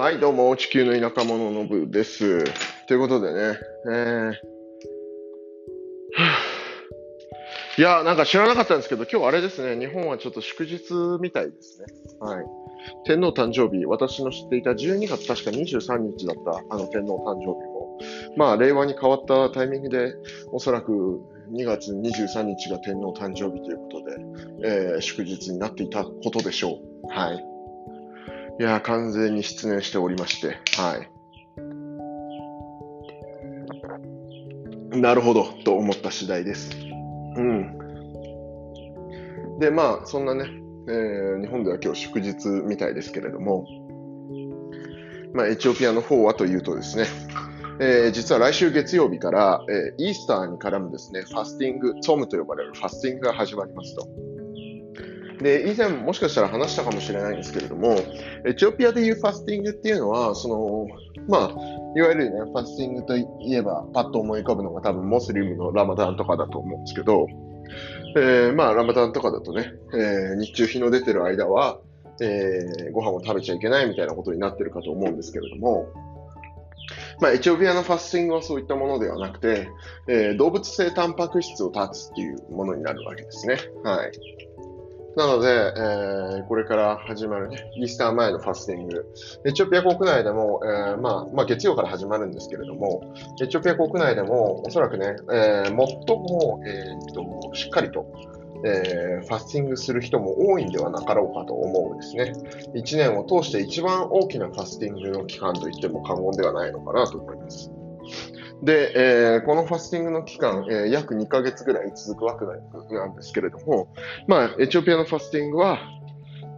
はい、どうも、地球の田舎者の部です。ということでね、えー、いや、なんか知らなかったんですけど、今日あれですね、日本はちょっと祝日みたいですね。はい。天皇誕生日、私の知っていた12月確か23日だった、あの天皇誕生日も、まあ、令和に変わったタイミングで、おそらく2月23日が天皇誕生日ということで、えー祝日になっていたことでしょう。はい。いや、完全に失念しておりまして、はい。なるほど、と思った次第です。うん。で、まあ、そんなね、えー日本では今日祝日みたいですけれども、まあ、エチオピアの方はというとですね、えー実は来週月曜日から、えーイースターに絡むですね、ファスティング、ツォムと呼ばれるファスティングが始まりますと。で、以前もしかしたら話したかもしれないんですけれども、エチオピアでいうファスティングっていうのは、その、まあ、いわゆるね、ファスティングといえば、パッと思い浮かぶのが多分モスリムのラマダンとかだと思うんですけど、えーまあ、ラマダンとかだとね、えー日中日の出てる間は、えーご飯を食べちゃいけないみたいなことになってるかと思うんですけれども、まあ、エチオピアのファスティングはそういったものではなくて、えー動物性タンパク質を断つっていうものになるわけですね。はい。なので、えーこれから始まるね、イースター前のファスティング。エチオピア国内でも、えーまあ、まあ、月曜から始まるんですけれども、エチオピア国内でも、おそらくね、えー最も、えーっと、しっかりと、えーファスティングする人も多いんではなかろうかと思うんですね。1年を通して一番大きなファスティングの期間といっても過言ではないのかなと思います。で、えーこのファスティングの期間、えー約2ヶ月ぐらい続くわけなんですけれども、まあ、エチオピアのファスティングは、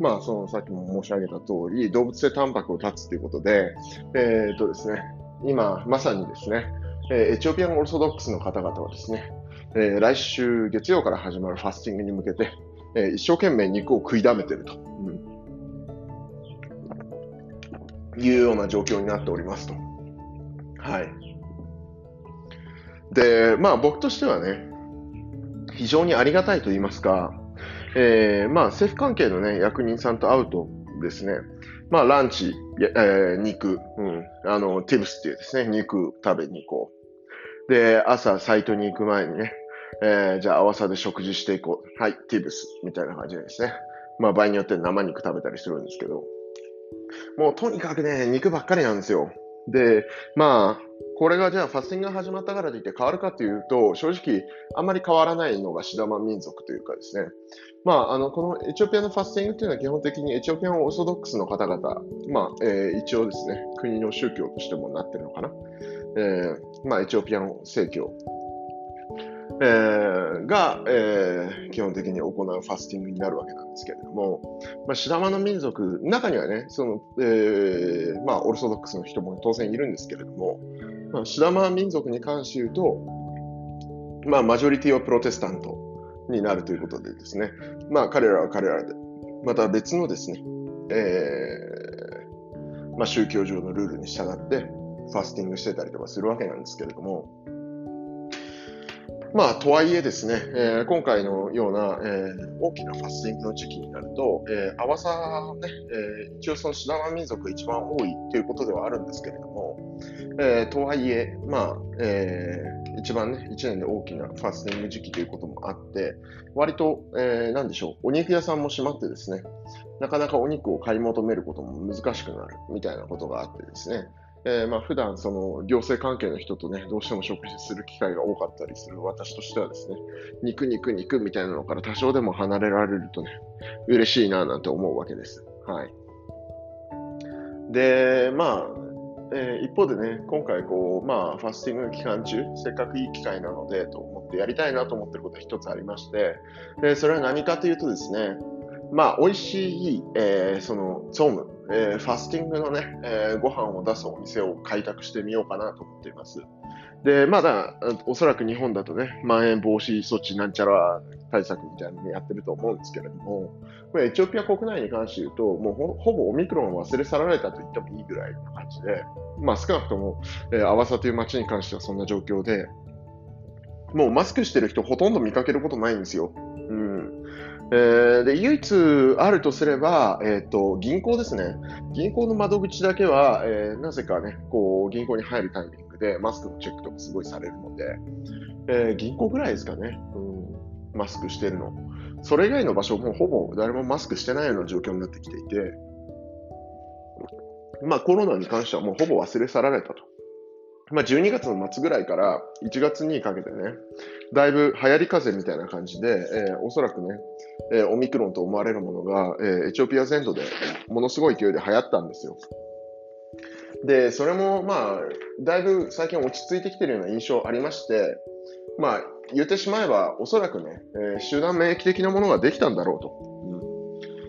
まあ、そのさっきも申し上げた通り、動物性タンパクを断つということで、えーっとですね、今、まさにですね、えエチオピアンオルソドックスの方々はですね、え来週月曜から始まるファスティングに向けて、え一生懸命肉を食いだめてると、うんいうような状況になっておりますと。はい。で、まあ僕としてはね、非常にありがたいと言いますか、えーまあ政府関係のね、役人さんと会うとですね、まあランチ、えー肉、うん、あの、ティブスっていうですね、肉食べに行こう。で、朝サイトに行く前にね、えーじゃあ、合わさで食事していこう。はい、ティブス。みたいな感じでですね。まあ、場合によって生肉食べたりするんですけど。もう、とにかくね、肉ばっかりなんですよ。で、まあ、これがじゃあ、ファスティングが始まったからといって変わるかというと、正直、あんまり変わらないのがシダマ民族というかですね。まあ、あの、このエチオピアのファスティングというのは基本的にエチオピアのオーソドックスの方々、まあ、えー一応ですね、国の宗教としてもなってるのかな。えーまあ、エチオピアン正教えーが、えー基本的に行うファスティングになるわけなんですけれども、まあ、シダマの民族、中にはね、その、えーまあ、オルソドックスの人も当然いるんですけれども、まあ、シダマ民族に関して言うと、まあ、マジョリティはプロテスタントになるということでですね、まあ、彼らは彼らで、また別のですね、えーまあ、宗教上のルールに従って、ファスティングしてたりとかするわけなんですけれども、まあ、とはいえですね、えー今回のような、えー大きなファスティングの時期になると、えー、アワサね、えー一応そのシダマ民族が一番多いということではあるんですけれども、えーとはいえ、まあ、えー一番ね、一年で大きなファスティング時期ということもあって、割と、えーなんでしょう、お肉屋さんも閉まってですね、なかなかお肉を買い求めることも難しくなるみたいなことがあってですね、えーまあ普段その行政関係の人とね、どうしても食事する機会が多かったりする私としてはですね、肉肉肉みたいなのから多少でも離れられるとね、嬉しいななんて思うわけです。はい。で、まあ、えー一方でね、今回こう、まあ、ファスティング期間中、せっかくいい機会なのでと思ってやりたいなと思ってることが一つありまして、でそれは何かというとですね、まあ、美味しい、えーその、ゾーム、えーファスティングのね、えーご飯を出すお店を開拓してみようかなと思っています。で、まだ、おそらく日本だとね、まん延防止措置なんちゃら対策みたいなのやってると思うんですけれども、これエチオピア国内に関して言うと、もうほほぼオミクロンを忘れ去られたと言ってもいいぐらいな感じで、まあ少なくとも、えー、アワサという街に関してはそんな状況で、もうマスクしてる人ほとんど見かけることないんですよ。うん。えー、で、唯一あるとすれば、えっ、ー、と、銀行ですね。銀行の窓口だけは、えー、なぜかね、こう、銀行に入るタイミングでマスクのチェックとかすごいされるので、えー、銀行ぐらいですかね、うん、マスクしてるの。それ以外の場所もほぼ誰もマスクしてないような状況になってきていて、まあコロナに関してはもうほぼ忘れ去られたと。まあ12月の末ぐらいから1月にかけてね、だいぶ流行り風みたいな感じで、えー、おそらくね、えー、オミクロンと思われるものが、えー、エチオピア全土でものすごい勢いで流行ったんですよ。で、それもまあ、だいぶ最近落ち着いてきてるような印象ありまして、まあ、言ってしまえば、おそらくね、えー、集団免疫的なものができたんだろうと、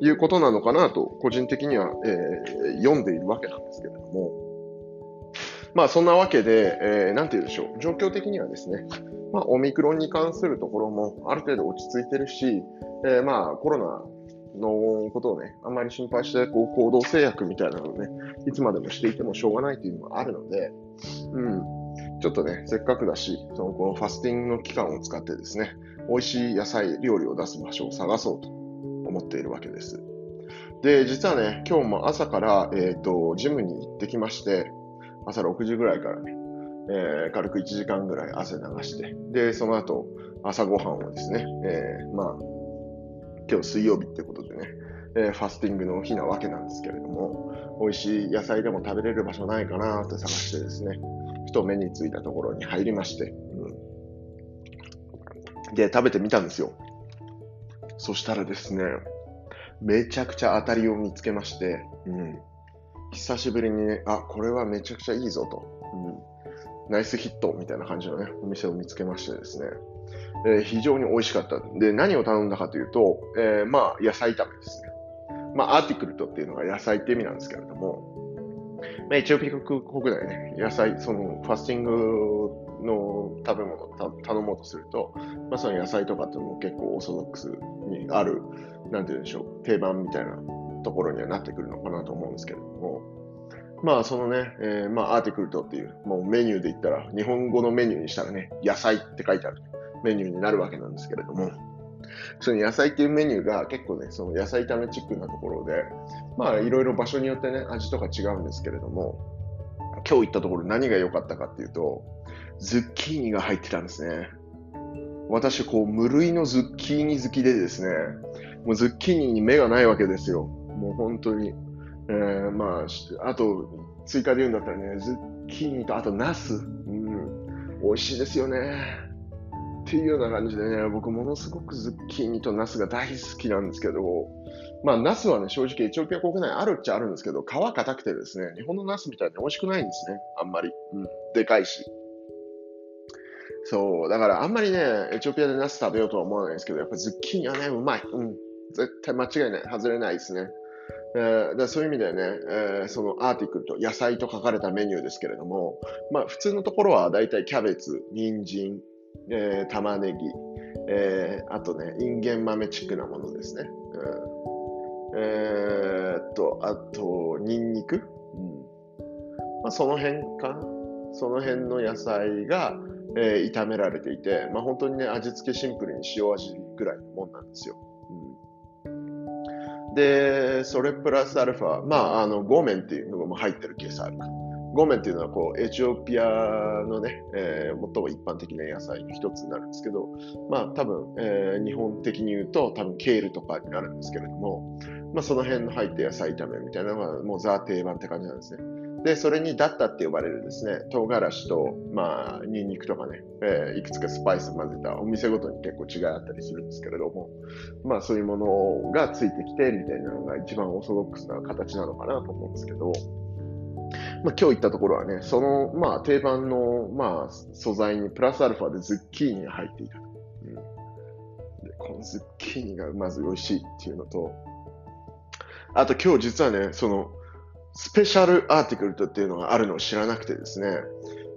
うん、いうことなのかなと、個人的には、えー、読んでいるわけなんですけれども、まあそんなわけで、えー、なんて言うでしょう、状況的にはですね、まあオミクロンに関するところもある程度落ち着いてるし、えー、まあコロナのことをね、あんまり心配して、こう行動制約みたいなのをね、いつまでもしていてもしょうがないというのがあるので、うん、ちょっとね、せっかくだし、そのこのファスティングの期間を使ってですね、美味しい野菜料理を出す場所を探そうと思っているわけです。で、実はね、今日も朝から、えっ、ー、と、ジムに行ってきまして、朝6時ぐらいからね、えー、軽く1時間ぐらい汗流して、で、その後、朝ごはんをですね、えー、まあ、今日水曜日ってことでね、えー、ファスティングの日なわけなんですけれども、美味しい野菜でも食べれる場所ないかなって探してですね、ふと目についたところに入りまして、うん、で、食べてみたんですよ。そしたらですね、めちゃくちゃ当たりを見つけまして、うん、久しぶりにね、あ、これはめちゃくちゃいいぞと、うん、ナイスヒットみたいな感じのね、お店を見つけましてですね、えー、非常に美味しかった。で、何を頼んだかというと、えー、まあ、野菜炒めですね。まあ、アーティクルトっていうのが野菜って意味なんですけれども、まあ、エチオピア国内ね、野菜、そのファスティングの食べ物を頼もうとすると、まあ、その野菜とかっていうのも結構オーソドックスにある、なんて言うんでしょう、定番みたいなところにはなってくるのかなと思うんですけれども、まあそのね、えー、まあアーティクルトっていう、もうメニューで言ったら、日本語のメニューにしたらね、野菜って書いてあるメニューになるわけなんですけれども、その野菜っていうメニューが結構ね、その野菜炒めチックなところで、まあいろいろ場所によってね、味とか違うんですけれども、今日行ったところ何が良かったかっていうと、ズッキーニが入ってたんですね。私、こう、無類のズッキーニ好きでですね、もうズッキーニに目がないわけですよ。もう本当に。えー、まあ、あと、追加で言うんだったらね、ズッキーニと、あと、ナス。うん、美味しいですよね。っていうような感じでね、僕ものすごくズッキーニとナスが大好きなんですけど、まあ、ナスはね、正直エチオピア国内あるっちゃあるんですけど、皮硬くてですね、日本のナスみたいに美味しくないんですね、あんまり。うん、でかいし。そう、だからあんまりね、エチオピアでナス食べようとは思わないですけど、やっぱズッキーニはね、うまい。うん。絶対間違いない。外れないですね。えー、だそういう意味でね、えー、そのアーティクルと野菜と書かれたメニューですけれども、まあ普通のところはだいたいキャベツ、人参、えー、玉ねぎ、えー、あとね、インゲン豆チックなものですね。うん、えー、っと、あと、ニンニク、うんまあ、その辺かその辺の野菜が、えー、炒められていて、まあ、本当にね、味付けシンプルに塩味ぐらいのもんなんですよ。で、それプラスアルファ、まあ、あの、ゴメンっていうのも入ってるケースあるか。ゴメンっていうのは、こう、エチオピアのね、えー、最も一般的な野菜の一つになるんですけど、まあ、多分、えー、日本的に言うと、多分、ケールとかになるんですけれども、まあ、その辺の入った野菜炒めみたいなのが、もうザ定番って感じなんですね。で、それにダッタって呼ばれるですね、唐辛子と、まあ、ニンニクとかね、えー、いくつかスパイス混ぜたお店ごとに結構違いあったりするんですけれども、まあ、そういうものがついてきて、みたいなのが一番オーソドックスな形なのかなと思うんですけど、まあ、今日行ったところはね、その、まあ、定番の、まあ、素材にプラスアルファでズッキーニが入っていた。うん、でこのズッキーニがまず美味しいっていうのと、あと今日実はね、その、スペシャルアーティクルトっていうのがあるのを知らなくてですね、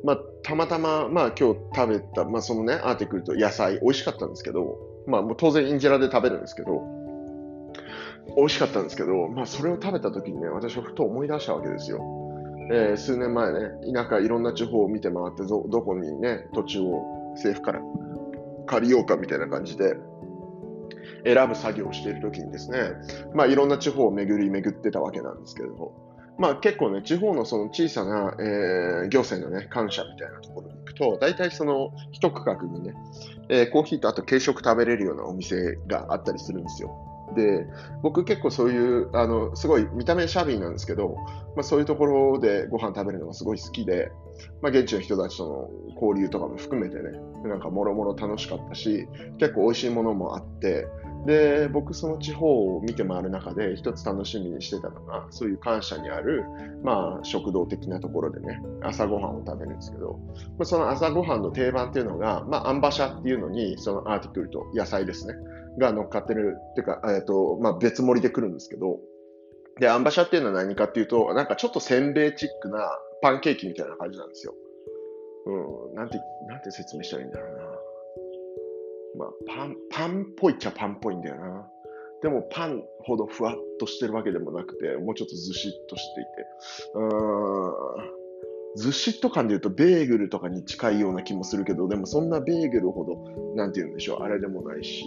まあ、たまたま、まあ、今日食べた、まあ、そのね、アーティクルト、野菜、美味しかったんですけど、まあ、もう当然インジェラで食べるんですけど、美味しかったんですけど、まあ、それを食べた時にね、私はふと思い出したわけですよ。えー、数年前ね、田舎いろんな地方を見て回ってど、どこにね、土地を政府から借りようかみたいな感じで、選ぶ作業をしているときにですね、まあ、いろんな地方を巡り巡ってたわけなんですけれど、まあ、結構ね、地方のその小さな、えー、行政のね、感謝みたいなところに行くと、大体その一区画にね、えー、コーヒーとあと軽食食べれるようなお店があったりするんですよ。で、僕結構そういう、あの、すごい見た目シャビーなんですけど、まあそういうところでご飯食べるのがすごい好きで、まあ現地の人たちとの交流とかも含めてね、なんかもろもろ楽しかったし、結構美味しいものもあって、で、僕その地方を見て回る中で一つ楽しみにしてたのが、そういう感謝にある、まあ食堂的なところでね、朝ごはんを食べるんですけど、まあ、その朝ごはんの定番っていうのが、まあアンバシャっていうのに、そのアーティクルと野菜ですね。が乗っかってる、っていうか、えっ、ー、と、まあ、別盛りで来るんですけど、で、アンバシャっていうのは何かっていうと、なんかちょっとせんべいチックなパンケーキみたいな感じなんですよ。うん、なんて、なんて説明したらいいんだろうな。まあ、パン、パンっぽいっちゃパンっぽいんだよな。でもパンほどふわっとしてるわけでもなくて、もうちょっとずしっとしていて。うーん。ずしっと感で言うとベーグルとかに近いような気もするけど、でもそんなベーグルほど、なんて言うんでしょう、あれでもないし。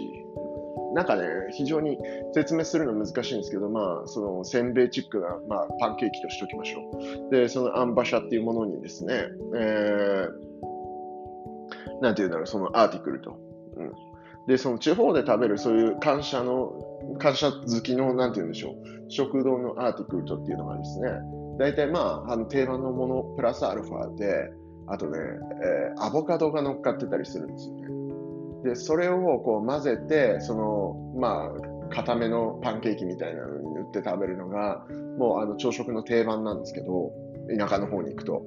なんかね、非常に説明するの難しいんですけど、まあ、そのせんべいチックな、まあ、パンケーキとしておきましょう。で、そのアンバシャっていうものにですね、えー、なんていうんだろう、そのアーティクルと。うん、で、その地方で食べるそういう感謝の、感謝好きの、なんていうんでしょう、食堂のアーティクルトっていうのがですね、大体まあ、あの定番のものプラスアルファで、あとね、えー、アボカドが乗っかってたりするんですよね。で、それをこう混ぜて、その、まあ、固めのパンケーキみたいなのに塗って食べるのが、もうあの朝食の定番なんですけど、田舎の方に行くと。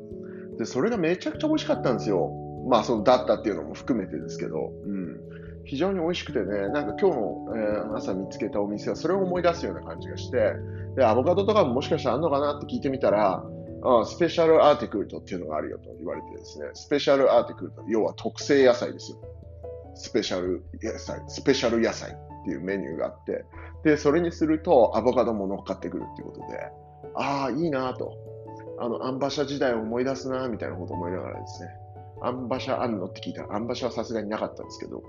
で、それがめちゃくちゃ美味しかったんですよ。まあ、その、だったっていうのも含めてですけど、うん。非常に美味しくてね、なんか今日の、えー、朝見つけたお店はそれを思い出すような感じがして、で、アボカドとかももしかしたらあるのかなって聞いてみたら、あスペシャルアーティクルトっていうのがあるよと言われてですね、スペシャルアーティクルト、要は特製野菜ですよ。スペシャル野菜、スペシャル野菜っていうメニューがあって、で、それにするとアボカドも乗っかってくるっていうことで、ああ、いいなと。あの、アンバシャ時代を思い出すなみたいなことを思いながらですね、アンバシャあんのって聞いたら、アンバシャはさすがになかったんですけど、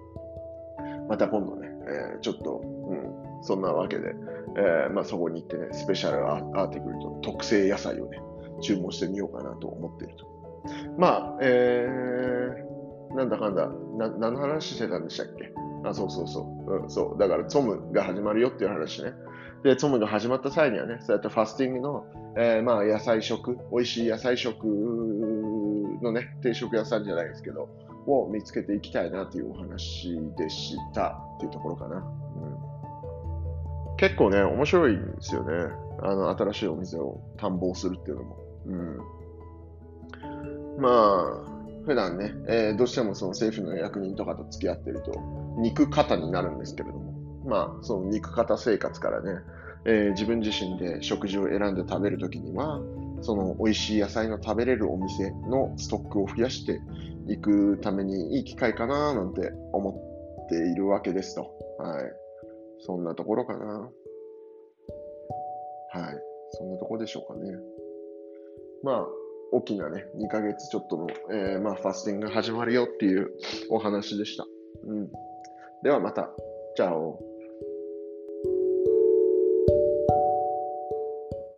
また今度ね、えー、ちょっと、うん、そんなわけで、えー、まあ、そこに行ってね、スペシャルアーティクルと特製野菜をね、注文してみようかなと思っていると。まあ、えー、なんだかんだ、な何の話してたんでしたっけ？あ、そうそうそう。うん、そう。だから、ツムが始まるよっていう話ね。で、ツムが始まった際にはね、そうやってファスティングの、えー、まあ、野菜食、美味しい野菜食のね、定食屋さんじゃないですけど、を見つけていきたいなというお話でしたっていうところかな。うん、結構ね、面白いんですよね。あの、新しいお店を探訪するっていうのも。うん、まあ、普段ね、えー、どうしてもその政府の役人とかと付き合ってると、肉型になるんですけれども、まあ、その肉型生活からね、えー、自分自身で食事を選んで食べるときには、その美味しい野菜の食べれるお店のストックを増やしていくためにいい機会かななんて思っているわけですと。はい。そんなところかな。はい。そんなところでしょうかね。まあ、大きなね、2ヶ月ちょっとの、えー、まあ、ファスティングが始まるよっていうお話でした。うん。ではまた。チャオ。